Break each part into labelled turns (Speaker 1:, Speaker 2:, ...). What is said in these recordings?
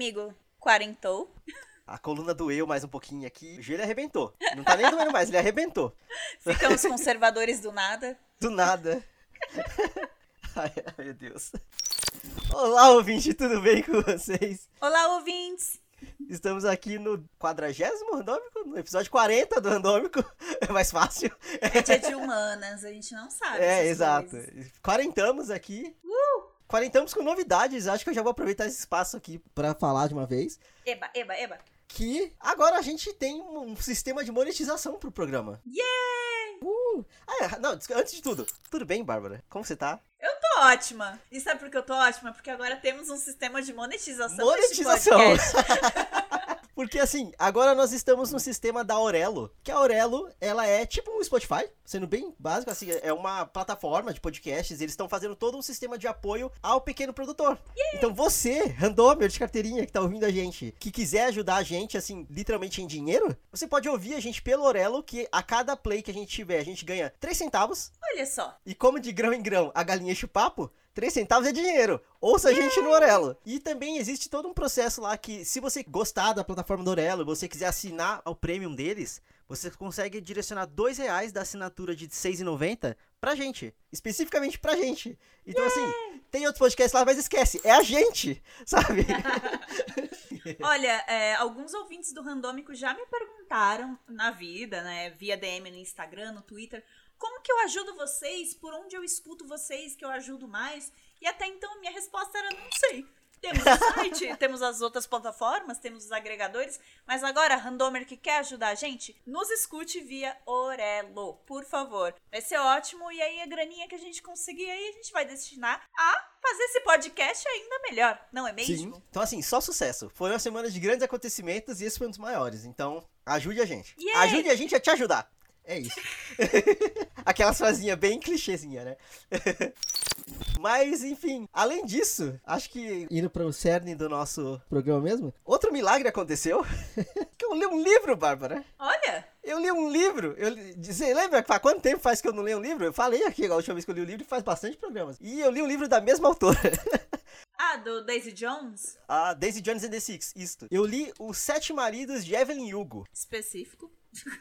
Speaker 1: amigo? Quarentou?
Speaker 2: A coluna doeu mais um pouquinho aqui. O joelho arrebentou. Não tá nem doendo mais, ele arrebentou.
Speaker 1: Ficamos conservadores do nada.
Speaker 2: Do nada. Ai, meu Deus. Olá, ouvinte, tudo bem com vocês?
Speaker 1: Olá, ouvintes!
Speaker 2: Estamos aqui no quadragésimo randômico, no episódio 40 do randômico. É mais fácil.
Speaker 1: É dia de humanas, a gente não sabe.
Speaker 2: É, exato.
Speaker 1: coisas.
Speaker 2: Quarentamos aqui. Quarentamos com novidades. Acho que eu já vou aproveitar esse espaço aqui pra falar de uma vez.
Speaker 1: Eba, eba, eba.
Speaker 2: Que agora a gente tem um sistema de monetização pro programa.
Speaker 1: Yay!
Speaker 2: Uh! Ah, é, não, antes de tudo, tudo bem, Bárbara? Como você tá?
Speaker 1: Eu tô ótima. E sabe por que eu tô ótima? Porque agora temos um sistema de monetização.
Speaker 2: Monetização. Porque assim, agora nós estamos no sistema da Aurelo, que a Aurelo, ela é tipo um Spotify, sendo bem básico, assim, é uma plataforma de podcasts, eles estão fazendo todo um sistema de apoio ao pequeno produtor. Então você, randomer de carteirinha que tá ouvindo a gente, que quiser ajudar a gente, assim, literalmente em dinheiro, você pode ouvir a gente pelo Aurelo, que a cada play que a gente tiver, a gente ganha 3 centavos,
Speaker 1: Olha só.
Speaker 2: e como de grão em grão a galinha enche o papo, 3 centavos é dinheiro. Ouça a gente no Orelo. E também existe todo um processo lá que, se você gostar da plataforma do Orelo e você quiser assinar ao premium deles, você consegue direcionar 2 reais da assinatura de R$ 6,90 pra gente. Especificamente pra gente. Então, assim, tem outros podcasts lá, mas esquece, é a gente, sabe?
Speaker 1: Olha, é, alguns ouvintes do Randômico já me perguntaram na vida, né? Via DM no Instagram, no Twitter, como que eu ajudo vocês? Por onde eu escuto vocês que eu ajudo mais? E até então minha resposta era não sei. Temos o site, temos as outras plataformas, temos os agregadores, mas agora, Randomer que quer ajudar a gente, nos escute via Orelo, por favor. Vai ser ótimo e aí a graninha que a gente conseguir aí a gente vai destinar a fazer esse podcast ainda melhor, não é mesmo?
Speaker 2: Sim. Então, assim, só sucesso. Foi uma semana de grandes acontecimentos e esse foi um dos maiores. Então, ajude a gente. Ajude a gente a te ajudar. É isso. Aquelas frasinhas bem clichêzinha, né? Mas, enfim, além disso, acho que indo para o cerne do nosso programa mesmo, outro milagre aconteceu. que eu li um livro, Bárbara.
Speaker 1: Olha,
Speaker 2: Eu li um livro. Eu, li- você lembra há quanto tempo faz que eu não leio um livro? Eu falei aqui a última vez que eu li o livro faz bastante programas. E eu li um livro da mesma autora.
Speaker 1: ah, do Daisy Jones,
Speaker 2: A Daisy Jones and the Six, isto. Eu li Os Sete Maridos de Evelyn Hugo.
Speaker 1: específico.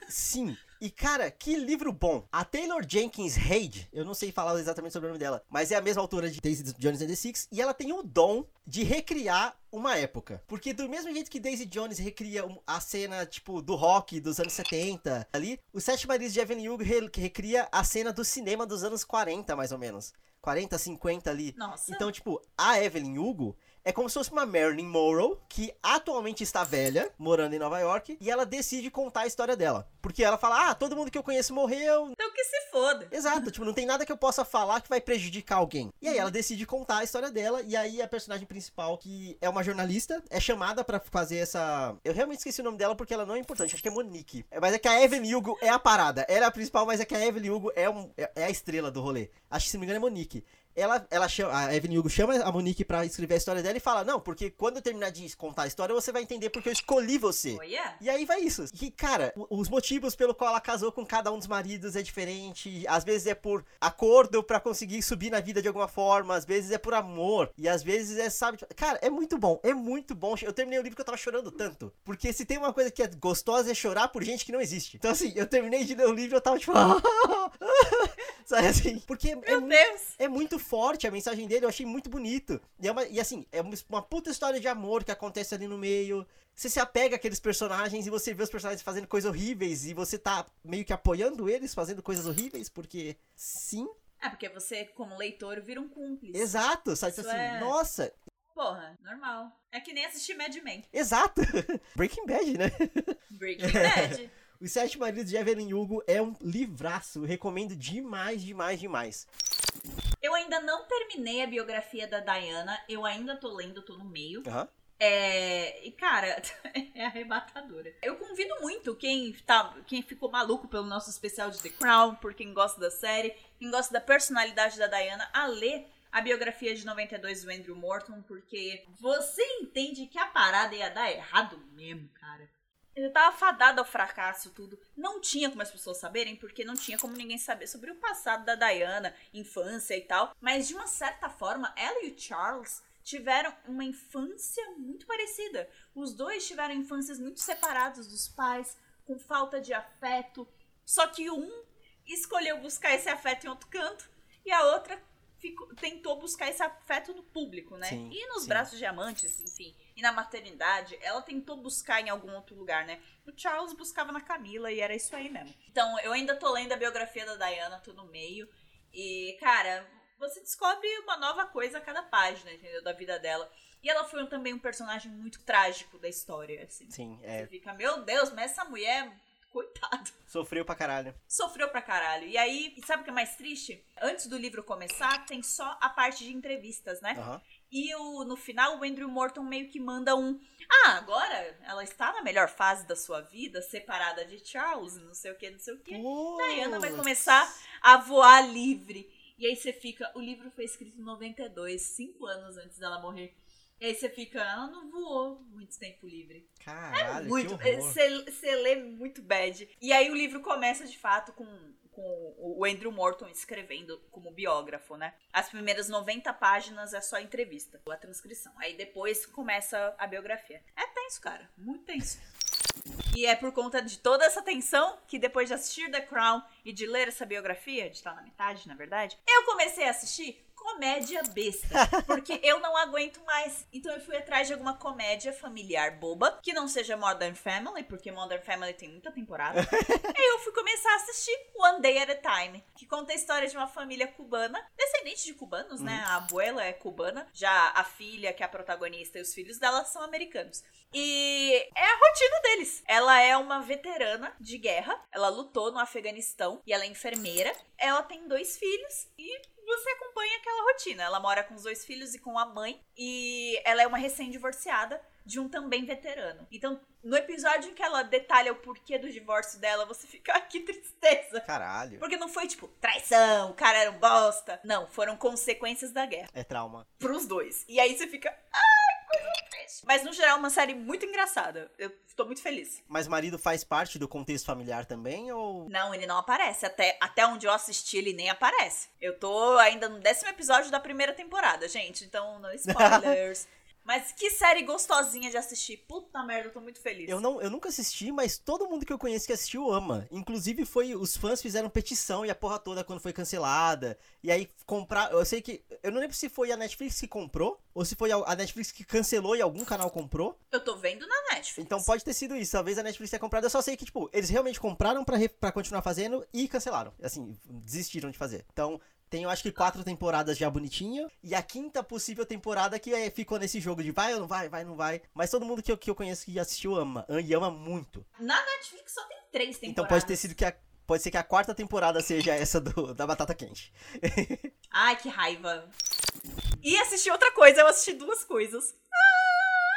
Speaker 2: Sim. E cara, que livro bom. A Taylor Jenkins Reid, eu não sei falar exatamente sobre o nome dela, mas é a mesma autora de Daisy Jones and the Six, e ela tem o dom de recriar uma época. Porque do mesmo jeito que Daisy Jones recria a cena, tipo, do rock dos anos 70, ali, os Sete Maridos de Evelyn Hugo re- recria a cena do cinema dos anos 40, mais ou menos. 40, 50 ali.
Speaker 1: Nossa.
Speaker 2: Então, tipo, a Evelyn Hugo é como se fosse uma Marilyn Monroe, que atualmente está velha, morando em Nova York, e ela decide contar a história dela. Porque ela fala, ah, todo mundo que eu conheço morreu.
Speaker 1: Então que se foda.
Speaker 2: Exato, tipo, não tem nada que eu possa falar que vai prejudicar alguém. E aí ela decide contar a história dela, e aí a personagem principal, que é uma jornalista, é chamada pra fazer essa... Eu realmente esqueci o nome dela porque ela não é importante, acho que é Monique. Mas é que a Evelyn Hugo é a parada. Ela é a principal, mas é que a Evelyn Hugo é, um- é- é a estrela do rolê. Acho que se não me engano é Monique. Ela, ela chama, a Evelyn Hugo chama a Monique pra escrever a história dela e fala: Não, porque quando eu terminar de contar a história, você vai entender porque eu escolhi você.
Speaker 1: Olha.
Speaker 2: E aí vai isso. E, cara, os motivos pelo qual ela casou com cada um dos maridos é diferente. Às vezes é por acordo pra conseguir subir na vida de alguma forma. Às vezes é por amor. E às vezes é, sabe... Cara, é muito bom. É muito bom. Eu terminei o livro que eu tava chorando tanto. Porque se tem uma coisa que é gostosa é chorar por gente que não existe. Então, assim, eu terminei de ler o livro e eu tava tipo... sabe assim? Porque é
Speaker 1: Meu
Speaker 2: muito
Speaker 1: Deus.
Speaker 2: é muito forte a mensagem dele, eu achei muito bonito. E, é uma- e, assim, é uma, puta história de amor que acontece ali no meio. Você se apega àqueles personagens e você vê os personagens fazendo coisas horríveis e você tá meio que apoiando eles fazendo coisas horríveis, porque sim,
Speaker 1: É porque você, como leitor, vira um cúmplice.
Speaker 2: exato, sabe
Speaker 1: Isso
Speaker 2: assim,
Speaker 1: é-
Speaker 2: nossa,
Speaker 1: Porra, normal. É que nem assistir Mad Men.
Speaker 2: exato. Breaking Bad, né?
Speaker 1: Breaking Bad.
Speaker 2: Os Sete Maridos de Evelyn Hugo é um livraço, recomendo demais, demais, demais.
Speaker 1: Eu ainda não terminei a biografia da Diana. Eu ainda tô lendo, tô no meio.
Speaker 2: Aham.
Speaker 1: É. E, cara, é arrebatadora. Eu convido muito quem, tá, quem ficou maluco pelo nosso especial de The Crown, por quem gosta da série, quem gosta da personalidade da Diana, a ler a biografia de 92 do Andrew Morton, porque você entende que a parada ia dar errado mesmo, cara. Ele tava fadado ao fracasso, tudo. Não tinha como as pessoas saberem, porque não tinha como ninguém saber sobre o passado da Diana, infância e tal. Mas de uma certa forma, ela e o Charles tiveram uma infância muito parecida. Os dois tiveram infâncias muito separadas dos pais, com falta de afeto. Só que um escolheu buscar esse afeto em outro canto e a outra ficou, tentou buscar esse afeto no público, né?
Speaker 2: Sim,
Speaker 1: e nos
Speaker 2: sim.
Speaker 1: braços de amantes, enfim. E na maternidade, ela tentou buscar em algum outro lugar, né? O Charles buscava na Camila e era isso aí mesmo. Então, eu ainda tô lendo a biografia da Diana, tô no meio. E, cara, você descobre uma nova coisa a cada página, entendeu? Da vida dela. E ela foi também um personagem muito trágico da história, assim.
Speaker 2: Sim,
Speaker 1: Você
Speaker 2: é.
Speaker 1: fica, meu Deus, mas essa mulher, coitada
Speaker 2: Sofreu pra caralho.
Speaker 1: sofreu pra caralho. E aí, sabe o que é mais triste? Antes do livro começar, tem só a parte de entrevistas, né?
Speaker 2: Aham.
Speaker 1: E o, no final, o Andrew Morton meio que manda um. Ah, agora ela está na melhor fase da sua vida, separada de Charles, não sei o que, não sei o que. Diana vai começar a voar livre. E aí você fica. O livro foi escrito em 92, cinco anos antes dela morrer. E aí você fica, ela não voou muito tempo livre.
Speaker 2: Caralho,
Speaker 1: Muito.
Speaker 2: que horror.
Speaker 1: Você lê muito bad. E aí o livro começa de fato com, com o Andrew Morton escrevendo como biógrafo, né? As primeiras 90 páginas é só entrevista, a transcrição. Aí depois começa a biografia. É tenso, cara. Muito tenso. E é por conta de toda essa tensão que depois de assistir The Crown e de ler essa biografia, de estar na metade, na verdade, eu comecei a assistir comédia besta. Porque eu não aguento mais. Então eu fui atrás de alguma comédia familiar boba, que não seja Modern Family, porque Modern Family tem muita temporada. Aí eu fui começar a assistir One Day at a Time, que conta a história de uma família cubana, descendente de cubanos, né? A abuela é cubana, já a filha, que é a protagonista, e os filhos dela são americanos. E é a rotina deles. Ela é uma veterana de guerra, ela lutou no Afeganistão e ela é enfermeira. Ela tem dois filhos e você acompanha aquela rotina. Ela mora com os dois filhos e com a mãe. E ela é uma recém-divorciada de um também veterano. Então, no episódio em que ela detalha o porquê do divórcio dela, você fica, "Ai, que tristeza.
Speaker 2: Caralho.
Speaker 1: Porque não foi tipo traição, o cara era um bosta. Não, foram consequências da guerra.
Speaker 2: É trauma.
Speaker 1: Pros dois. E aí você fica, triste. Mas no geral, é uma série muito engraçada. Eu tô muito feliz.
Speaker 2: Mas marido faz parte do contexto familiar também ou.
Speaker 1: Não, ele não aparece. Até, até onde eu assisti, ele nem aparece. Eu tô ainda no décimo episódio da primeira temporada, gente. Então, não spoilers. Mas que série gostosinha de assistir. Puta merda, eu tô muito feliz.
Speaker 2: Eu, não, eu nunca assisti, mas todo mundo que eu conheço que assistiu ama. Inclusive, foi os fãs fizeram petição e a porra toda quando foi cancelada. E aí comprar. Eu sei que. Eu não lembro se foi a Netflix que comprou, ou se foi a Netflix que cancelou e algum canal comprou.
Speaker 1: Eu tô vendo na Netflix.
Speaker 2: Então pode ter sido isso. Talvez a Netflix tenha comprado. Eu só sei que, tipo, eles realmente compraram pra continuar fazendo e cancelaram. Assim, desistiram de fazer. Então. Tem, eu acho que quatro temporadas já bonitinho. E a quinta possível temporada que é, ficou nesse jogo de vai ou não vai, vai ou não vai. Mas todo mundo que eu, que eu conheço que assistiu ama. E ama muito.
Speaker 1: Na Netflix só tem três temporadas.
Speaker 2: Então pode ter sido que a. Pode ser que a quarta temporada seja essa do, da batata quente.
Speaker 1: Ai, que raiva. E assisti outra coisa, eu assisti duas coisas.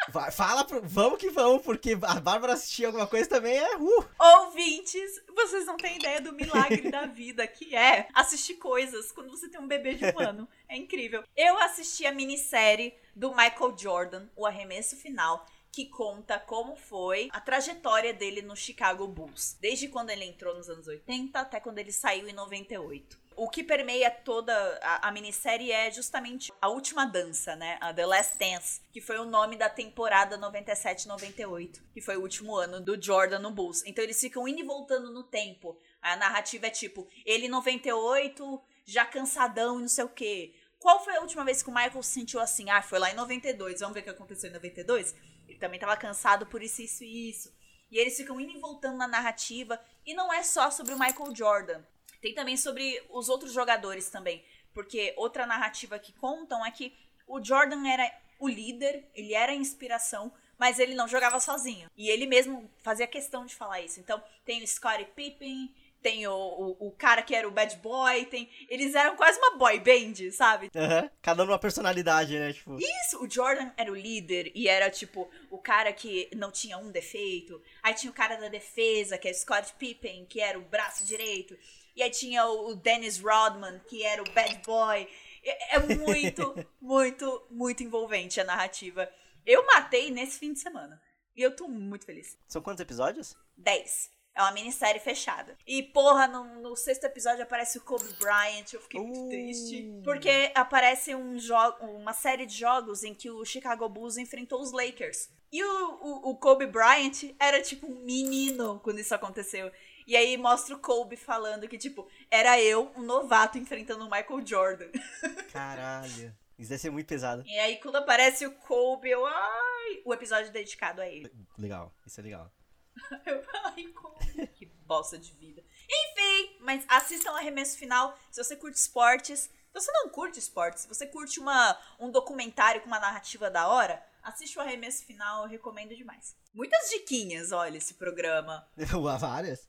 Speaker 2: Vai, fala, pro, vamos que vamos, porque a Bárbara assistir alguma coisa também é. Uh,
Speaker 1: Ouvintes, vocês não têm ideia do milagre da vida que é assistir coisas quando você tem um bebê de um ano. É incrível. Eu assisti a minissérie do Michael Jordan, O Arremesso Final, que conta como foi a trajetória dele no Chicago Bulls, desde quando ele entrou nos anos 80 até quando ele saiu em 98. O que permeia toda a, a minissérie é justamente a última dança, né? A The Last Dance, que foi o nome da temporada 97-98, que foi o último ano do Jordan no Bulls. Então eles ficam indo e voltando no tempo. A narrativa é tipo, ele em 98, já cansadão e não sei o quê. Qual foi a última vez que o Michael se sentiu assim? Ah, foi lá em 92. Vamos ver o que aconteceu em 92? Ele também tava cansado por isso, isso e isso. E eles ficam indo e voltando na narrativa. E não é só sobre o Michael Jordan. Tem também sobre os outros jogadores também. Porque outra narrativa que contam é que o Jordan era o líder, ele era a inspiração, mas ele não jogava sozinho. E ele mesmo fazia questão de falar isso. Então, tem o Scottie Pippen, tem o, o, o cara que era o bad boy, tem... Eles eram quase uma boy band, sabe?
Speaker 2: aham. Cada um numa personalidade, né? Tipo.
Speaker 1: Isso, o Jordan era o líder e era tipo o cara que não tinha um defeito. Aí tinha o cara da defesa, que é o Scott Pippen, que era o braço direito. E aí tinha o Dennis Rodman, que era o bad boy. É é muito, muito, muito envolvente a narrativa. Eu matei nesse fim de semana. E eu tô muito feliz.
Speaker 2: São quantos episódios?
Speaker 1: 10. É uma minissérie fechada. E, porra, no, no sexto episódio aparece o Kobe Bryant. Eu fiquei muito
Speaker 2: Uh.
Speaker 1: triste. Porque aparece um uma série de jogos em que o Chicago Bulls enfrentou os Lakers. E o, o, o Kobe Bryant era tipo um menino quando isso aconteceu. E aí mostra o Kobe falando que, tipo, era eu, um novato, enfrentando o Michael Jordan.
Speaker 2: Caralho. Isso deve ser muito pesado.
Speaker 1: E aí quando aparece o Kobe, eu. Ai! O episódio dedicado a ele.
Speaker 2: Legal, isso é legal.
Speaker 1: Eu, ai, Kobe. Que bosta de vida. Enfim, mas assistam o arremesso final. Se você curte esportes. Se você não curte esportes, se você curte uma, um documentário com uma narrativa da hora, assiste o arremesso final, eu recomendo demais. Muitas diquinhas, olha, esse programa.
Speaker 2: Há várias.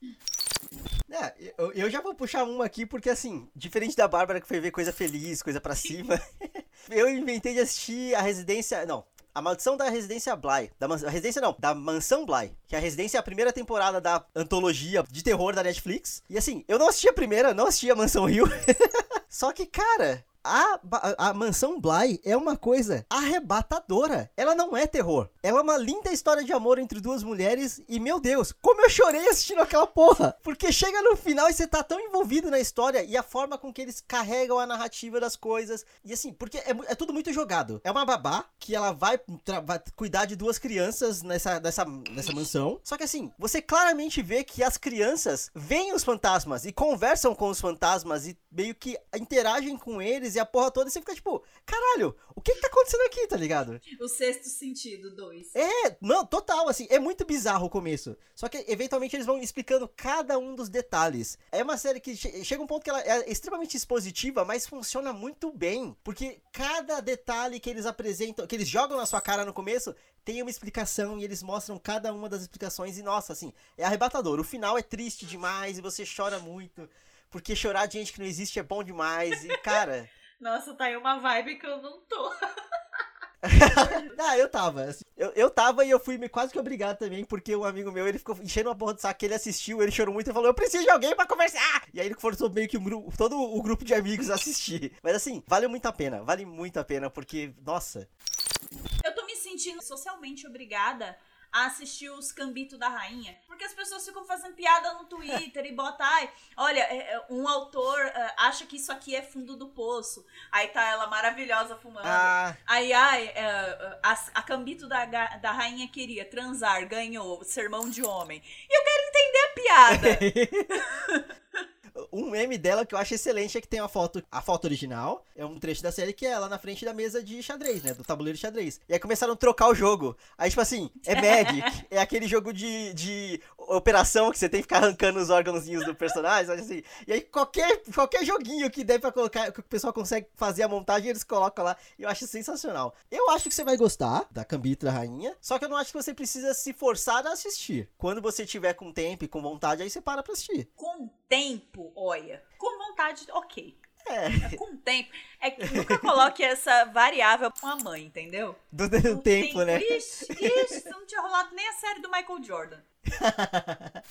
Speaker 2: É, eu, eu já vou puxar uma aqui, porque assim, diferente da Bárbara que foi ver coisa feliz, coisa pra cima, eu inventei de assistir a residência. Não. A Maldição da Residência Bly. Da man- residência não, da Mansão Bly. Que a residência é a primeira temporada da antologia de terror da Netflix. E assim, eu não assisti a primeira, não assisti a Mansão Rio. Só que, cara, a, a Mansão Bly é uma coisa arrebatadora. Ela não é terror. Ela é uma linda história de amor entre duas mulheres. E, meu Deus, como eu chorei assistindo aquela porra. Porque chega no final e você tá tão envolvido na história e a forma com que eles carregam a narrativa das coisas. E assim, porque é, é tudo muito jogado. É uma babá que ela vai, vai cuidar de duas crianças nessa, nessa, nessa mansão. Só que assim, você claramente vê que as crianças veem os fantasmas e conversam com os fantasmas e meio que interagem com eles e a porra toda. E você fica tipo, caralho, o que que tá acontecendo aqui, tá ligado?
Speaker 1: O sexto sentido, dois.
Speaker 2: É, não, total, assim, é muito bizarro o começo. Só que eventualmente eles vão explicando cada um dos detalhes. É uma série que che- chega um ponto que ela é extremamente expositiva, mas funciona muito bem. Porque cada detalhe que eles apresentam, que eles jogam na sua cara no começo, tem uma explicação e eles mostram cada uma das explicações. E nossa, assim, é arrebatador. O final é triste demais e você chora muito. Porque chorar de gente que não existe é bom demais. E, cara.
Speaker 1: Nossa, tá aí uma vibe que eu não tô.
Speaker 2: Ah, eu tava. assim, eu, eu tava e eu fui me- quase que obrigado também, porque um amigo meu, ele ficou enchendo uma porra de saco, ele assistiu, ele chorou muito e falou, eu preciso de alguém pra conversar! E aí ele forçou meio que um grupo, todo o grupo de amigos a assistir. Mas assim, vale muito a pena, vale muito a pena, porque, nossa...
Speaker 1: Eu tô me sentindo socialmente obrigada a assistir os Cambito da Rainha. Porque as pessoas ficam fazendo piada no Twitter e botam, ai, olha, é, é, um autor é, acha que isso aqui é fundo do poço. Aí tá ela maravilhosa fumando.
Speaker 2: Ah,
Speaker 1: Aí, ai, é, a, a Cambito da, da Rainha queria transar, ganhou, sermão de homem. E eu quero entender a piada.
Speaker 2: um meme dela que eu acho excelente é que tem a foto, a foto original, é um trecho da série que é ela na frente da mesa de xadrez, né, do tabuleiro de xadrez. E aí começaram a trocar o jogo. Aí, tipo assim, é Magic, é aquele jogo de, de operação que você tem que ficar arrancando os órgãozinhos do personagem, assim. E aí qualquer, qualquer joguinho que der pra colocar, que o pessoal consegue fazer a montagem, eles colocam lá. E eu acho sensacional. Eu acho que você vai gostar da Cambito da Rainha, só que eu não acho que você precisa se forçar a assistir. Quando você tiver com tempo e com vontade, aí você para pra assistir.
Speaker 1: Com tempo, olha. Com vontade, ok.
Speaker 2: É,
Speaker 1: Com tempo. É que nunca coloque essa variável com a mãe, entendeu?
Speaker 2: do, do
Speaker 1: Com
Speaker 2: tempo, né?
Speaker 1: Ixi, ixi, não tinha rolado nem a série do Michael Jordan.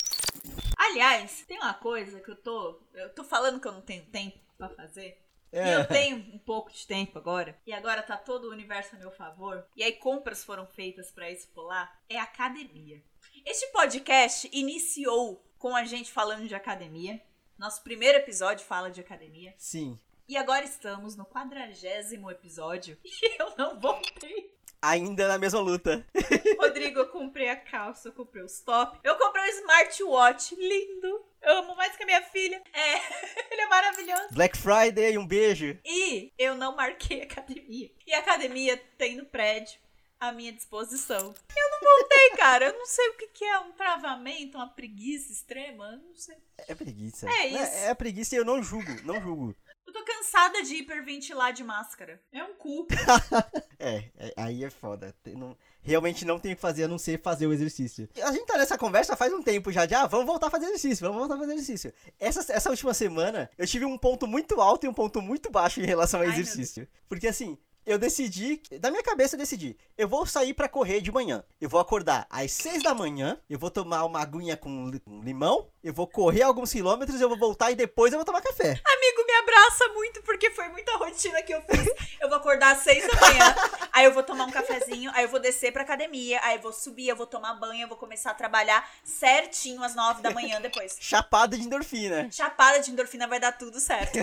Speaker 1: Aliás, tem uma coisa que eu tô. Eu tô falando que eu não tenho tempo pra fazer. E
Speaker 2: É.
Speaker 1: eu tenho um pouco de tempo agora. E agora tá todo o universo a meu favor. E aí compras foram feitas pra isso pular. É academia. Este podcast iniciou com a gente falando de academia. Nosso primeiro episódio fala de academia.
Speaker 2: Sim.
Speaker 1: E agora estamos no quadragésimo episódio. E eu não voltei.
Speaker 2: Ainda na mesma luta.
Speaker 1: Rodrigo, eu comprei a calça, eu comprei os top. Eu comprei um smartwatch lindo. Eu amo mais que a minha filha. É, ele é maravilhoso.
Speaker 2: Black Friday, um beijo.
Speaker 1: E eu não marquei academia. E a academia tem no prédio à minha disposição. Eu não voltei, cara. Eu não sei o que, que é um travamento, uma preguiça extrema. Eu não sei.
Speaker 2: É preguiça.
Speaker 1: É isso.
Speaker 2: É, é preguiça e eu não julgo, não julgo.
Speaker 1: Eu tô cansada de hiperventilar de máscara. É um cu.
Speaker 2: É, é, aí é foda. Tem- não- realmente não tem o que fazer a não ser fazer o exercício. A gente tá nessa conversa faz um tempo já, de ah, vamos voltar a fazer exercício, vamos voltar a fazer exercício. Essa, essa última semana, eu tive um ponto muito alto e um ponto muito baixo em relação ao
Speaker 1: Ai,
Speaker 2: exercício. Porque assim, eu decidi, da minha cabeça eu decidi, eu vou sair pra correr de manhã. Eu vou acordar às 6 da manhã, eu vou tomar uma aguinha com li- com limão, eu vou correr alguns quilômetros, eu vou voltar e depois eu vou tomar café.
Speaker 1: Amigo, me abraça muito porque foi muita rotina que eu fiz. Eu vou acordar às seis da manhã, Aí eu vou tomar um cafezinho, aí eu vou descer pra academia, aí eu vou subir, eu vou tomar banho, eu vou começar a trabalhar certinho às nove da manhã depois.
Speaker 2: Chapada de endorfina.
Speaker 1: Chapada de endorfina vai dar tudo certo.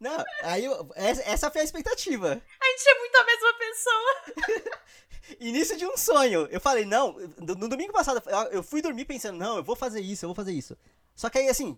Speaker 2: Não, aí eu- essa foi a expectativa.
Speaker 1: A gente é muito a mesma pessoa.
Speaker 2: Início de um sonho. Eu falei, não, no, domingo passado, eu- fui dormir pensando, não, eu vou fazer isso, eu vou fazer isso. Só que aí, assim,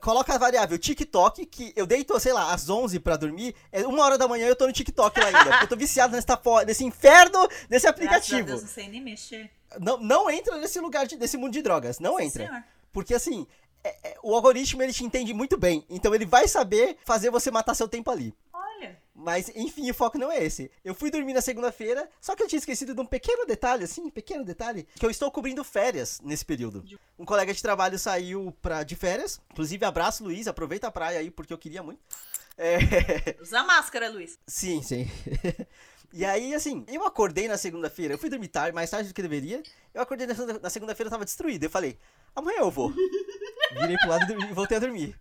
Speaker 2: coloca a variável TikTok, que eu deito, sei lá, às 11 pra dormir, é uma hora da manhã eu tô no TikTok lá ainda, eu tô viciado nessa, nesse inferno desse
Speaker 1: Graças a
Speaker 2: aplicativo.
Speaker 1: Deus, não sei nem mexer.
Speaker 2: Não, não entra nesse lugar, de, desse mundo de drogas, não
Speaker 1: Sim,
Speaker 2: entra.
Speaker 1: senhor.
Speaker 2: Porque, assim, é- é- o algoritmo, ele te entende muito bem, então ele vai saber fazer você matar seu tempo ali.
Speaker 1: Olha.
Speaker 2: Mas, enfim, o foco não é esse. Eu fui dormir na segunda-feira, só que eu tinha esquecido de um pequeno detalhe, assim, pequeno detalhe, que eu estou cobrindo férias nesse período. Um colega de trabalho saiu pra, de férias, inclusive abraço, Luiz, aproveita a praia aí, porque eu queria muito. É,
Speaker 1: Usa máscara, Luiz.
Speaker 2: sim, sim. E aí, assim, eu acordei na segunda-feira, eu fui dormir tarde, mais tarde do que deveria. Eu acordei na segunda-feira, eu tava destruído. Eu falei, amanhã eu vou. Virei pro lado e voltei a dormir.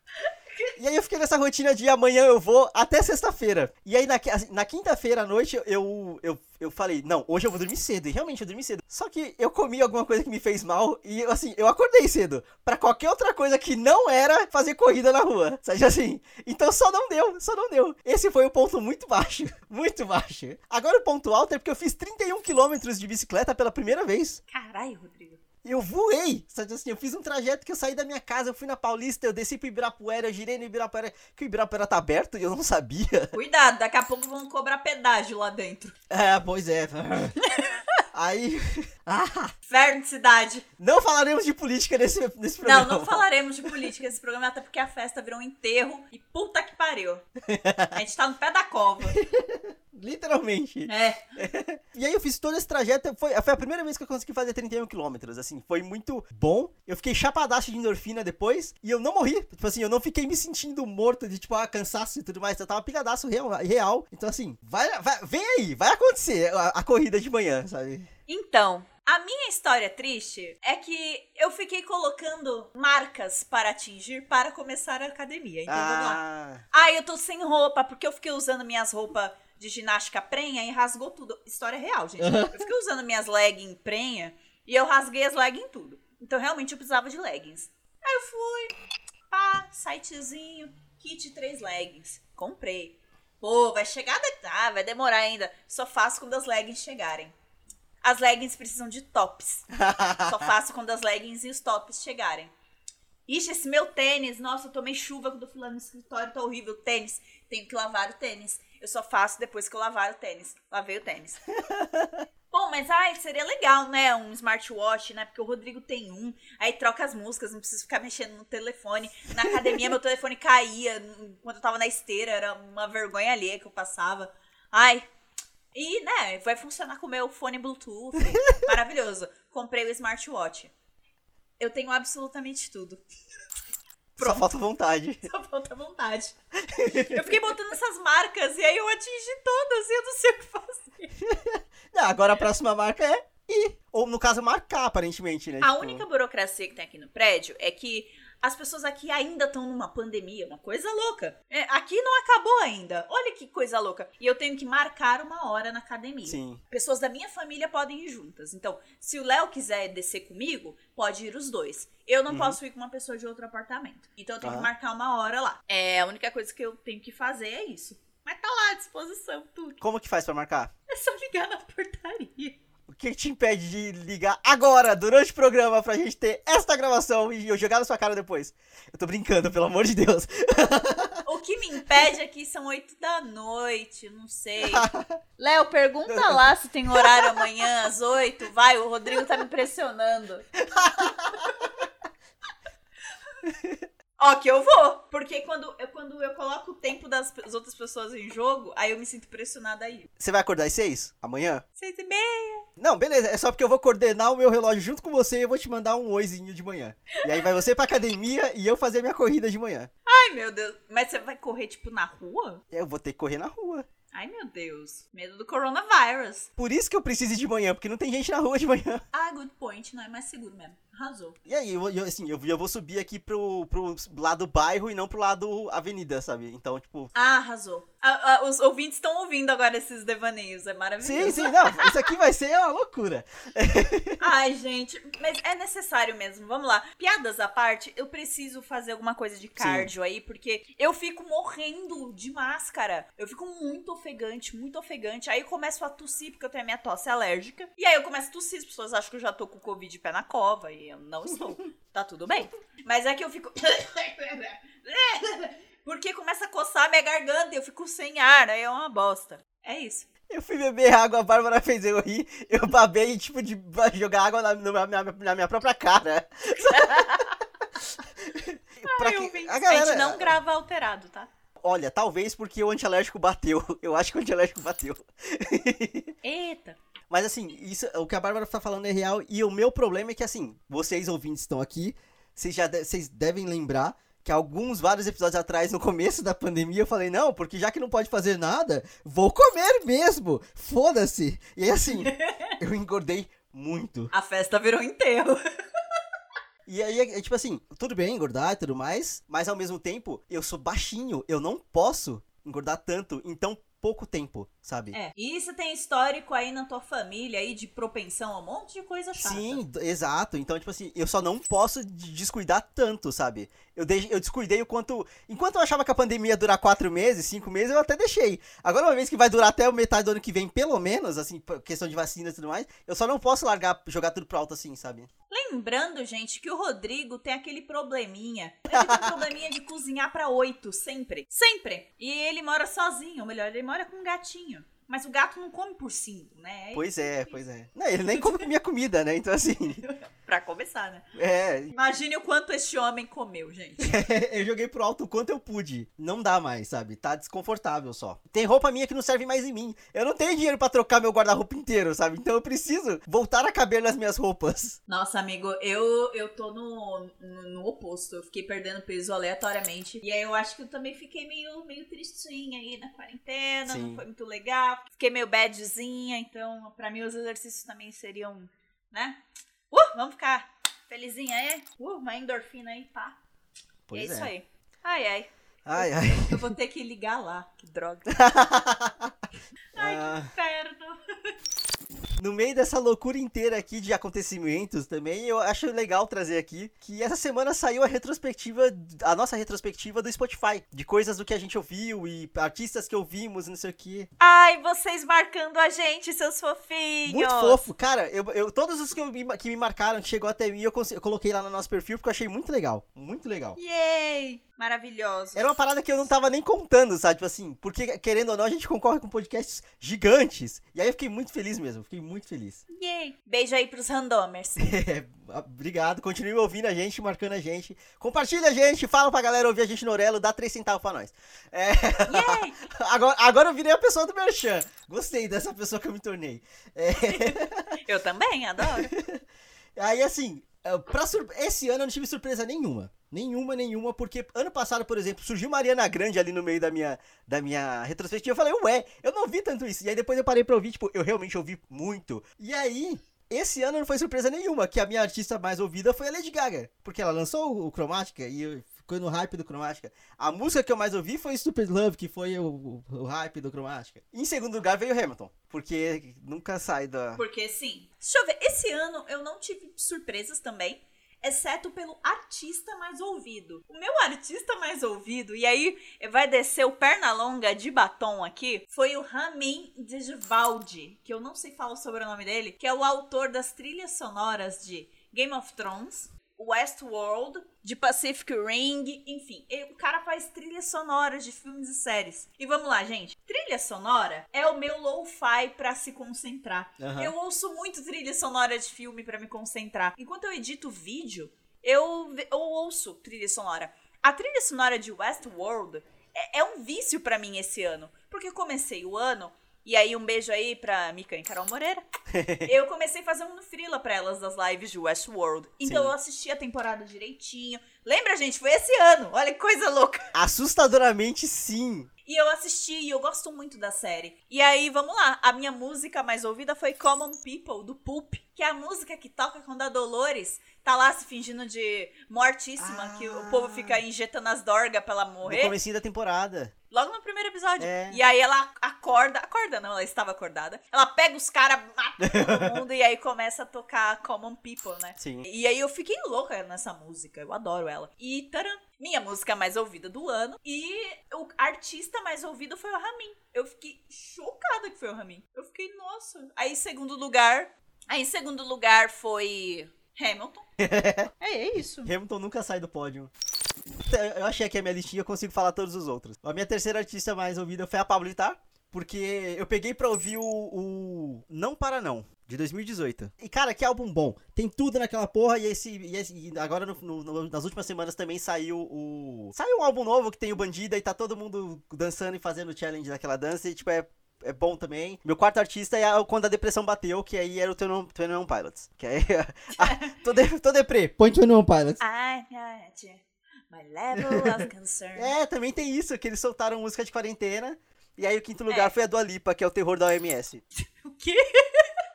Speaker 2: E aí eu fiquei nessa rotina de amanhã eu vou até sexta-feira. E aí na, assim, na quinta-feira à noite eu, eu, eu falei, não, hoje eu vou dormir cedo. E realmente eu dormi cedo. Só que eu comi alguma coisa que me fez mal e assim, eu acordei cedo. Pra qualquer outra coisa que não era fazer corrida na rua. Sabe assim? Então só não deu, só não deu. Esse foi o ponto muito baixo. Muito baixo. Agora o ponto alto é porque eu fiz 31 quilômetros de bicicleta pela primeira vez.
Speaker 1: Caralho, Rodrigo.
Speaker 2: Eu voei, sabe assim, eu fiz um trajeto que eu saí da minha casa, eu fui na Paulista, eu desci pro Ibirapuera, eu girei no Ibirapuera, que o Ibirapuera tá aberto e eu não sabia.
Speaker 1: Cuidado, daqui a pouco vão cobrar pedágio lá dentro.
Speaker 2: É, pois é. Aí, ah,
Speaker 1: Inferno de cidade.
Speaker 2: não falaremos de política nesse, nesse
Speaker 1: Não,
Speaker 2: programa.
Speaker 1: não falaremos de política nesse programa, até porque a festa virou um enterro e puta que pariu. A gente tá no pé da cova.
Speaker 2: Literalmente.
Speaker 1: É.
Speaker 2: E aí eu fiz todo esse trajeto, foi, foi a primeira vez que eu consegui fazer 31 quilômetros, assim, foi muito bom. Eu fiquei chapadaço de endorfina depois, e eu não morri, tipo assim, eu não fiquei me sentindo morto de, tipo, ah, cansaço e tudo mais, eu tava pilhadaço real, real. Então assim, vai, vai, vem aí, vai acontecer a, a corrida de manhã, sabe?
Speaker 1: Então, a minha história triste é que eu fiquei colocando marcas para atingir para começar a academia. Então vamos lá.
Speaker 2: Ah,
Speaker 1: Ah, eu tô sem roupa, porque eu fiquei usando minhas roupas de ginástica prenha e rasgou tudo. História real, gente. Eu fiquei usando minhas leggings prenha e eu rasguei as leggings tudo. Então realmente eu precisava de leggings. Aí eu fui, pá, sitezinho, kit três leggings. Comprei. Pô, vai chegar, de- ah, vai demorar ainda. Só faço quando as leggings chegarem. As leggings precisam de tops. Só faço quando as leggings e os tops chegarem. Ixi, esse meu tênis, nossa, eu tomei chuva quando eu fui lá no escritório, tá horrível o tênis. Tenho que lavar o tênis. Eu só faço depois que eu lavar o tênis. Lavei o tênis. Bom, mas ai, seria legal, né? Um smartwatch, né? Porque o Rodrigo tem um. Aí troca as músicas, não preciso ficar mexendo no telefone. Na academia, meu telefone caía quando eu tava na esteira. Era uma vergonha alheia que eu passava. Ai. E, né, vai funcionar com o meu fone Bluetooth. Maravilhoso. Comprei o smartwatch. Eu tenho absolutamente tudo.
Speaker 2: Só falta vontade.
Speaker 1: Só falta vontade. Eu fiquei botando essas marcas e aí eu atingi todas e eu não sei o que fazer.
Speaker 2: Não, agora a próxima marca é ir. Ou no caso, marcar, aparentemente, né?
Speaker 1: A
Speaker 2: Tipo,
Speaker 1: única burocracia que tem aqui no prédio é que as pessoas aqui ainda estão numa pandemia, uma coisa louca. É, aqui não acabou ainda. Olha que coisa louca. E eu tenho que marcar uma hora na academia.
Speaker 2: Sim.
Speaker 1: Pessoas da minha família podem ir juntas. Então, se o Léo quiser descer comigo, pode ir os dois. Eu não posso ir com uma pessoa de outro apartamento. Então eu tenho que marcar uma hora lá. É, a única coisa que eu tenho que fazer é isso. Mas tá lá à disposição, tudo.
Speaker 2: Como que faz pra marcar?
Speaker 1: É só ligar na portaria.
Speaker 2: O que te impede de ligar agora, durante o programa, pra gente ter esta gravação e eu jogar na sua cara depois? Eu tô brincando, pelo amor de Deus.
Speaker 1: O que me impede aqui são oito da noite, não sei. Léo, pergunta lá se tem horário amanhã às oito. Vai, o Rodrigo tá me pressionando. Ó, que eu vou. Porque quando eu, quando eu coloco o tempo das outras pessoas em jogo, aí eu me sinto pressionada aí.
Speaker 2: Você vai acordar às seis? Amanhã?
Speaker 1: Seis e meia.
Speaker 2: Não, beleza. É só porque eu vou coordenar o meu relógio junto com você e eu vou te mandar um oizinho de manhã. E aí vai você pra academia e eu fazer minha corrida de manhã.
Speaker 1: Ai, meu Deus. Mas você vai correr, tipo, na rua?
Speaker 2: Eu vou ter que correr na rua.
Speaker 1: Ai, meu Deus. Medo do coronavírus.
Speaker 2: Por isso que eu preciso ir de manhã, porque não tem gente na rua de manhã.
Speaker 1: Ah, good point. Não é mais seguro mesmo. Arrasou.
Speaker 2: E aí, eu, eu, assim, eu, eu vou subir aqui pro, pro lado bairro e não pro lado avenida, sabe? Então, tipo.
Speaker 1: Ah, arrasou. Ah, ah, os ouvintes estão ouvindo agora esses devaneios, é maravilhoso.
Speaker 2: Sim, sim, não, isso aqui vai ser uma loucura.
Speaker 1: Ai, gente, mas é necessário mesmo. Vamos lá. Piadas à parte, eu preciso fazer alguma coisa de cardio sim. aí, porque eu fico morrendo de máscara. Eu fico muito ofegante, muito ofegante. Aí eu começo a tossir, porque eu tenho a minha tosse alérgica. E aí eu começo a tossir, as pessoas acham que eu já tô com Covid pé na cova. E eu não estou. tá tudo bem. Mas é que eu fico. Porque começa a coçar a minha garganta e eu fico sem ar, aí é uma bosta. É isso.
Speaker 2: Eu fui beber água, a Bárbara fez eu rir, eu babei, tipo, de jogar água na, na, na, na minha própria cara.
Speaker 1: Ai, que... a, galera... a gente não grava alterado, tá?
Speaker 2: Olha, talvez porque o antialérgico bateu. Eu acho que o antialérgico bateu.
Speaker 1: Eita.
Speaker 2: Mas assim, isso, o que a Bárbara tá falando é real. E o meu problema é que, assim, vocês ouvintes estão aqui, vocês já de, vocês devem lembrar que alguns, vários episódios atrás, no começo da pandemia, eu falei, não, porque já que não pode fazer nada, vou comer mesmo. Foda-se. E aí, assim, eu engordei muito.
Speaker 1: A festa virou enterro.
Speaker 2: E aí, é, tipo assim, tudo bem engordar e tudo mais, mas ao mesmo tempo, eu sou baixinho, eu não posso engordar tanto. Então, pouco tempo, sabe?
Speaker 1: É. E isso tem histórico aí na tua família aí de propensão a um monte de coisa chata.
Speaker 2: Sim, exato. Então, tipo assim, eu só não posso descuidar tanto, sabe? Eu, deixe, eu descuidei o quanto. Enquanto eu achava que a pandemia ia durar quatro meses, cinco meses, eu até deixei. Agora, uma vez que vai durar até metade do ano que vem, pelo menos, assim, questão de vacina e tudo mais, eu só não posso largar, jogar tudo pro alto assim, sabe?
Speaker 1: Lembrando, gente, que o Rodrigo tem aquele probleminha. Ele tem um probleminha de cozinhar para oito, sempre. Sempre. E ele mora sozinho, ou melhor, ele mora com um gatinho. Mas o gato não come por cinco, né?
Speaker 2: Pois é, pois é. Não, ele nem come minha comida, né? Então, assim.
Speaker 1: pra começar, né?
Speaker 2: É.
Speaker 1: Imagine o quanto este homem comeu, gente.
Speaker 2: eu joguei pro alto o quanto eu pude. Não dá mais, sabe? Tá desconfortável só. Tem roupa minha que não serve mais em mim. Eu não tenho dinheiro para trocar meu guarda-roupa inteiro, sabe? Então eu preciso voltar a caber nas minhas roupas.
Speaker 1: Nossa, amigo, eu, eu tô no, no, no oposto. Eu fiquei perdendo peso aleatoriamente. E aí eu acho que eu também fiquei meio, meio tristinha aí na quarentena. Sim. Não foi muito legal fiquei meio badzinha, então para mim os exercícios também seriam, né? Uh, vamos ficar felizinha aí? Uh, uma endorfina aí, pá. Pois é isso é. aí. Ai, ai.
Speaker 2: Ai, ai.
Speaker 1: Eu vou ter que ligar lá, que droga. ai, ah. que inferno.
Speaker 2: No meio dessa loucura inteira aqui de acontecimentos também, eu acho legal trazer aqui que essa semana saiu a retrospectiva, a nossa retrospectiva do Spotify, de coisas do que a gente ouviu e artistas que ouvimos, não sei o que.
Speaker 1: Ai, vocês marcando a gente, seus fofinhos.
Speaker 2: Muito fofo, cara. Eu, eu todos os que, eu, que me marcaram, que chegou até mim, eu, eu coloquei lá no nosso perfil porque eu achei muito legal, muito legal.
Speaker 1: Yay! Maravilhoso.
Speaker 2: Era uma parada que eu não tava nem contando, sabe? Tipo assim, porque querendo ou não, a gente concorre com podcasts gigantes. E aí eu fiquei muito feliz mesmo, fiquei muito feliz.
Speaker 1: Yay! Beijo aí pros randomers.
Speaker 2: é, obrigado, continue ouvindo a gente, marcando a gente. Compartilha a gente, fala pra galera ouvir a gente no Orelo, dá três centavos pra nós. É...
Speaker 1: Yay!
Speaker 2: agora, agora eu virei a pessoa do Merchan. Gostei dessa pessoa que eu me tornei. É...
Speaker 1: eu também, adoro.
Speaker 2: aí assim, pra sur... esse ano eu não tive surpresa nenhuma. Nenhuma, nenhuma, porque ano passado, por exemplo, surgiu Mariana Grande ali no meio da minha, da minha retrospectiva. Eu falei, ué, eu não vi tanto isso. E aí depois eu parei pra ouvir, tipo, eu realmente ouvi muito. E aí, esse ano não foi surpresa nenhuma, que a minha artista mais ouvida foi a Lady Gaga. Porque ela lançou o Chromatica e ficou no hype do Chromatica. A música que eu mais ouvi foi Stupid Love, que foi o, o, hype do Chromatica. Em segundo lugar veio Hamilton, porque nunca sai da.
Speaker 1: Porque sim. Deixa eu ver, esse ano eu não tive surpresas também exceto pelo artista mais ouvido. O meu artista mais ouvido, e aí vai descer o perna longa de batom aqui, foi o Ramin Djawadi, que eu não sei falar sobre o nome dele, que é o autor das trilhas sonoras de Game of Thrones, Westworld, de Pacific Ring, enfim. o cara faz trilhas sonoras de filmes e séries. E vamos lá, gente. Trilha sonora é o meu lo-fi pra se concentrar. Uhum. Eu ouço muito trilha sonora de filme para me concentrar. Enquanto eu edito vídeo, eu, eu ouço trilha sonora. A trilha sonora de Westworld é, é um vício para mim esse ano. Porque comecei o ano e aí, um beijo aí pra Mika e Carol Moreira. eu comecei fazendo frila pra elas das lives de Westworld. Então Sim. eu assisti a temporada direitinho. Lembra, gente? Foi esse ano. Olha que coisa louca.
Speaker 2: Assustadoramente sim.
Speaker 1: E eu assisti e eu gosto muito da série. E aí, vamos lá. A minha música mais ouvida foi Common People, do Pulp. Que é a música que toca quando a Dolores tá lá se fingindo de mortíssima.
Speaker 2: Ah.
Speaker 1: Que o povo fica injetando as dorgas pra ela
Speaker 2: No
Speaker 1: morrer.
Speaker 2: comecinho da temporada.
Speaker 1: Logo no primeiro episódio.
Speaker 2: É.
Speaker 1: E aí ela acorda. Acorda não, ela estava acordada. Ela pega os caras, mata todo mundo. e aí começa a tocar Common People, né?
Speaker 2: Sim.
Speaker 1: E aí eu fiquei louca nessa música. Eu adoro ela. E taran, minha música mais ouvida do ano. E o artista mais ouvido foi o Ramin. Eu fiquei chocada que foi o Ramin. Eu fiquei, nossa. Aí, em segundo lugar. Aí, em segundo lugar foi Hamilton. é, é isso.
Speaker 2: Hamilton nunca sai do pódio. Eu achei aqui a minha listinha, eu consigo falar todos os outros. A minha terceira artista mais ouvida foi a Pablo Vittar, porque eu peguei pra ouvir o, o Não Para Não, de 2018. E cara, que álbum bom. Tem tudo naquela porra, e esse, e esse- e agora no- no- nas últimas semanas também saiu o... Saiu um álbum novo que tem o Bandida e tá todo mundo dançando e fazendo challenge daquela dança, e tipo, é... É bom também. Meu quarto artista é quando a depressão bateu, que aí era o 21 Pilots. Que aí. ah, tô, de, tô deprê. Põe 21 Pilots.
Speaker 1: I got you. My level of concern.
Speaker 2: É, também tem isso, que eles soltaram música de quarentena. E aí o quinto lugar
Speaker 1: É.
Speaker 2: foi a Dua Lipa, que é o terror da OMS.
Speaker 1: O quê?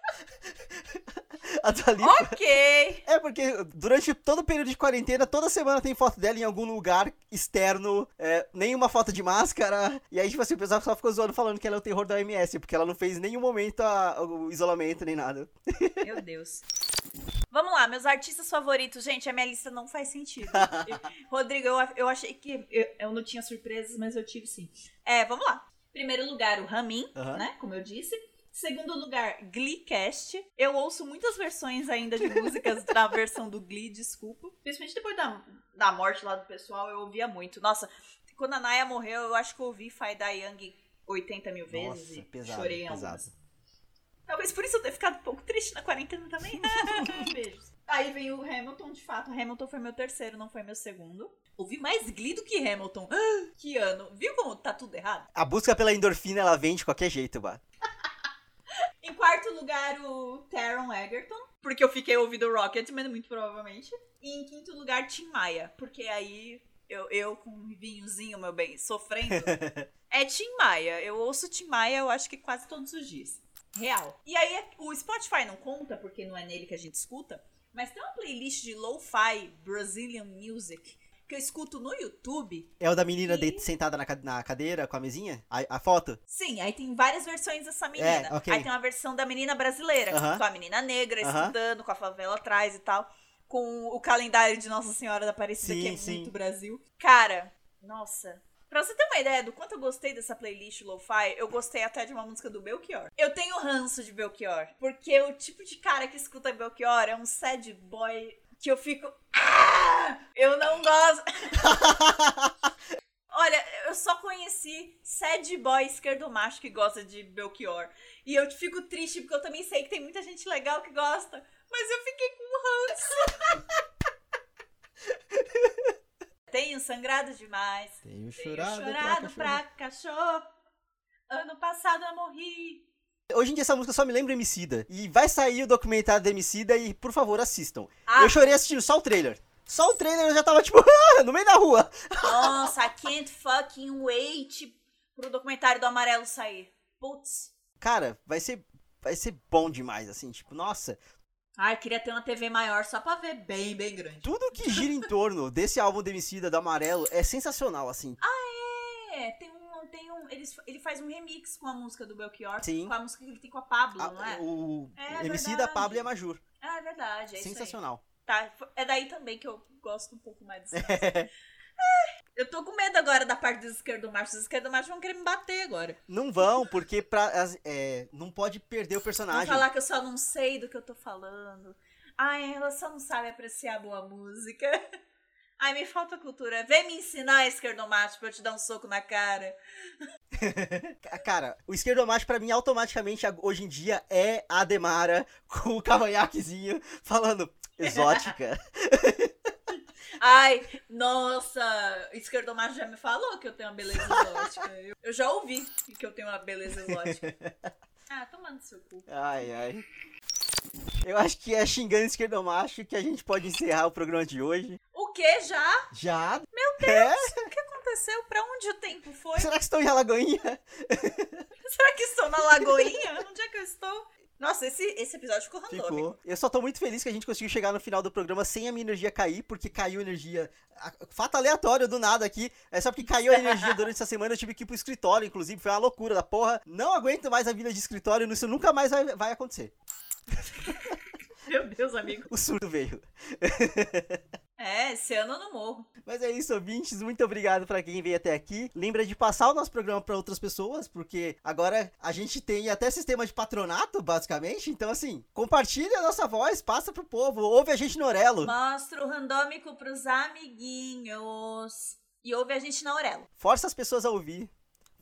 Speaker 2: A Dua Lipa.
Speaker 1: Ok.
Speaker 2: É porque durante todo o período de quarentena, toda semana tem foto dela em algum lugar externo, é, nenhuma foto de máscara. E aí, tipo assim, o pessoal só ficou zoando falando que ela é o terror da OMS, porque ela não fez em nenhum momento a- o isolamento nem nada.
Speaker 1: Meu Deus. Vamos lá, meus artistas favoritos. Gente, a minha lista não faz sentido. Rodrigo, eu, eu achei que eu, eu não tinha surpresas, mas eu tive sim. É, vamos lá. Primeiro lugar, o Ramin,
Speaker 2: Aham.
Speaker 1: né? Como eu disse. Segundo lugar, Gleecast. Eu ouço muitas versões ainda de músicas da versão do Glee, desculpa. Principalmente depois da, da morte lá do pessoal, eu ouvia muito. Nossa, quando a Naya morreu, eu acho que eu ouvi Fai Da Young 80 mil vezes
Speaker 2: Nossa,
Speaker 1: e
Speaker 2: pesado,
Speaker 1: chorei em
Speaker 2: pesado.
Speaker 1: algumas. Talvez por isso eu tenha ficado um pouco triste na quarentena também. Beijos. Aí vem o Hamilton, de fato. Hamilton foi meu terceiro, não foi meu segundo. Ouvi mais Glee do que Hamilton. Ah, Que ano. Viu como tá tudo errado?
Speaker 2: A busca pela endorfina, ela vem de qualquer jeito, bah.
Speaker 1: Em quarto lugar, o Taron Egerton. Porque eu fiquei ouvindo o Rocket, mas muito provavelmente. E em quinto lugar, Tim Maia. Porque aí eu, eu com um vinhozinho, meu bem, sofrendo. é Tim Maia. Eu ouço Tim Maia, eu acho que quase todos os dias. Real. E aí, o Spotify não conta, porque não é nele que a gente escuta. Mas tem uma playlist de lo-fi Brazilian music que eu escuto no YouTube.
Speaker 2: É o da menina
Speaker 1: E-
Speaker 2: de- sentada na, na cadeira com a mesinha? A, a foto?
Speaker 1: Sim, aí tem várias versões dessa menina.
Speaker 2: É, ok.
Speaker 1: Aí tem uma versão da menina brasileira,
Speaker 2: Aham.
Speaker 1: com a menina negra
Speaker 2: Aham.
Speaker 1: estudando, com a favela atrás e tal. Com o calendário de Nossa Senhora da Aparecida,
Speaker 2: Sim,
Speaker 1: que é
Speaker 2: sim.
Speaker 1: muito Brasil. Cara, nossa. Pra você ter uma ideia do quanto eu gostei dessa playlist lo-fi, eu gostei até de uma música do Belchior. Eu tenho ranço de Belchior, porque o tipo de cara que escuta Belchior é um sad boy que eu fico. Ah! Eu não gosto. Olha, eu só conheci sad boy esquerdo macho que gosta de Belchior. E eu fico triste porque eu também sei que tem muita gente legal que gosta. Mas eu fiquei com ranço. Tenho sangrado demais.
Speaker 2: Tenho
Speaker 1: Tenho
Speaker 2: chorado,
Speaker 1: chorado
Speaker 2: pra
Speaker 1: pra cachorro. Ano passado eu morri.
Speaker 2: Hoje em dia essa música só me lembra Emicida. E vai sair o documentário da Emicida e, por favor, assistam.
Speaker 1: Ah.
Speaker 2: Eu chorei assistindo só o trailer. Só o trailer eu já tava, tipo, no meio da rua.
Speaker 1: Nossa, I can't fucking wait pro documentário do Amarelo sair. Putz.
Speaker 2: Cara, vai ser, vai ser bom demais, assim, tipo, nossa.
Speaker 1: Ai, queria ter uma TV maior só pra ver bem, bem grande.
Speaker 2: Tudo que gira em torno desse álbum do Emicida, do Amarelo, é sensacional, assim.
Speaker 1: É, tem um. Tem um ele, ele faz um remix com a música do Belchior.
Speaker 2: Sim.
Speaker 1: Com a música que ele tem com a Pablo,
Speaker 2: A-
Speaker 1: não é?
Speaker 2: o
Speaker 1: É
Speaker 2: Emicida,
Speaker 1: verdade.
Speaker 2: Pablo e a Majur.
Speaker 1: Ah, é verdade. É
Speaker 2: sensacional.
Speaker 1: Tá, é daí também que eu gosto um pouco mais desse. Eu tô com medo agora da parte dos esquerdomachos. Os esquerdomachos vão querer me bater agora.
Speaker 2: Não vão, porque pra, é, não pode perder o
Speaker 1: Vão
Speaker 2: personagem.
Speaker 1: falar que eu só não sei do que eu tô falando. Ai, ela só não sabe apreciar boa música. Ai, me falta cultura. Vem me ensinar, esquerdomacho, pra eu te dar um soco na cara.
Speaker 2: Ca- Cara, o esquerdomacho pra mim automaticamente hoje em dia é a Demara com o cavanhaquezinho falando exótica.
Speaker 1: Ai, nossa, esquerdomacho já me falou que eu tenho uma beleza exótica. Eu, eu já ouvi que eu tenho uma beleza exótica. Ah, tomando seu cu.
Speaker 2: ai, ai. Eu acho que é xingando esquerdomacho que a gente pode encerrar o programa de hoje.
Speaker 1: O que já?
Speaker 2: Já? Meu Deus!
Speaker 1: O que aconteceu? aconteceu? Pra onde o tempo foi?
Speaker 2: Será que estou em Alagoinha?
Speaker 1: Será que estou na Lagoinha? Onde é que eu estou? Nossa, esse, esse episódio ficou randômico.
Speaker 2: Ficou. Eu só tô muito feliz que a gente conseguiu chegar no final do programa sem a minha energia cair, porque caiu energia. Fato aleatório do nada aqui. É só porque caiu a energia durante essa semana, eu tive que ir pro escritório, inclusive. Foi uma loucura da porra. Não aguento mais a vida de escritório, isso nunca mais vai, vai acontecer.
Speaker 1: Meu Deus, amigo.
Speaker 2: O surto veio.
Speaker 1: É, esse ano eu não morro.
Speaker 2: Mas é isso, ouvintes. Muito obrigado pra quem veio até aqui. Lembra de passar o nosso programa pra outras pessoas, porque agora a gente tem até sistema de patronato, basicamente. Então, assim, compartilha a nossa voz, passa pro povo, ouve a gente no Orelo.
Speaker 1: Mostra o randômico pros amiguinhos. E ouve a gente na Aurelo.
Speaker 2: Força as pessoas a ouvir.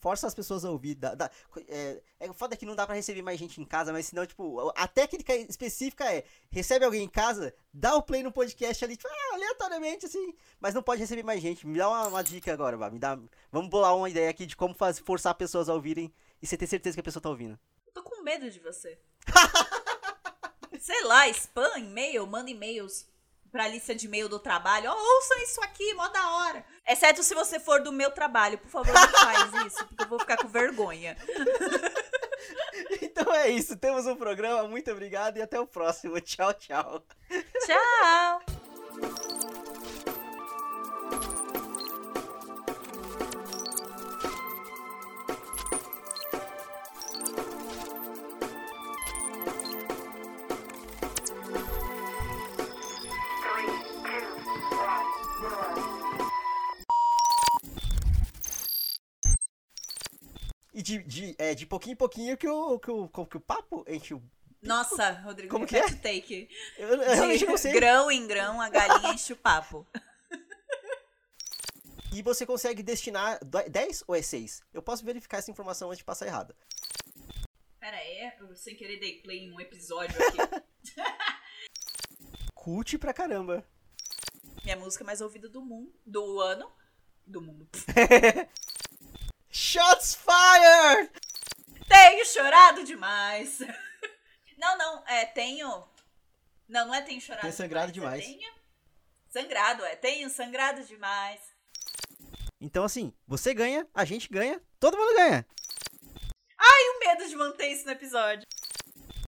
Speaker 2: Força as pessoas a ouvir. Dá, dá- é, é foda que não dá pra receber mais gente em casa, mas senão, tipo, a técnica específica é: recebe alguém em casa, dá o play no podcast ali, tipo, ah, aleatoriamente, assim, mas não pode receber mais gente. Me dá uma, uma dica agora, Vá, me dá. Vamos bolar uma ideia aqui de como faz, forçar pessoas a ouvirem e você ter certeza que a pessoa tá ouvindo.
Speaker 1: Eu tô com medo de você. Sei lá, spam, e-mail, manda e-mails pra lista de e-mail do trabalho. Ó, ouçam isso aqui, mó da hora. Exceto se você for do meu trabalho. Por favor, não faz isso, porque eu vou ficar com vergonha.
Speaker 2: Então é isso, temos um programa. Muito obrigado e até o próximo. Tchau, tchau.
Speaker 1: Tchau!
Speaker 2: De, de, é, de pouquinho em pouquinho que o, que o, que o papo enche o.
Speaker 1: Nossa, Rodrigo,
Speaker 2: Como que
Speaker 1: o take.
Speaker 2: Eu, eu realmente não
Speaker 1: De
Speaker 2: sei.
Speaker 1: grão em grão, a galinha enche o papo.
Speaker 2: E você consegue destinar do- 10 ou é 6? Eu posso verificar essa informação antes de passar errada.
Speaker 1: Pera aí, eu sem querer dei play em um episódio aqui.
Speaker 2: Cult pra caramba.
Speaker 1: Minha música mais ouvida do mundo, do ano. Do mundo.
Speaker 2: Shots fired!
Speaker 1: Tenho chorado demais. Não, não, é tenho. Não, não é tenho chorado
Speaker 2: Tenho sangrado demais.
Speaker 1: É tenho sangrado, é tenho sangrado demais.
Speaker 2: Então, assim, você ganha, a gente ganha, todo mundo ganha.
Speaker 1: E o medo de manter isso no episódio.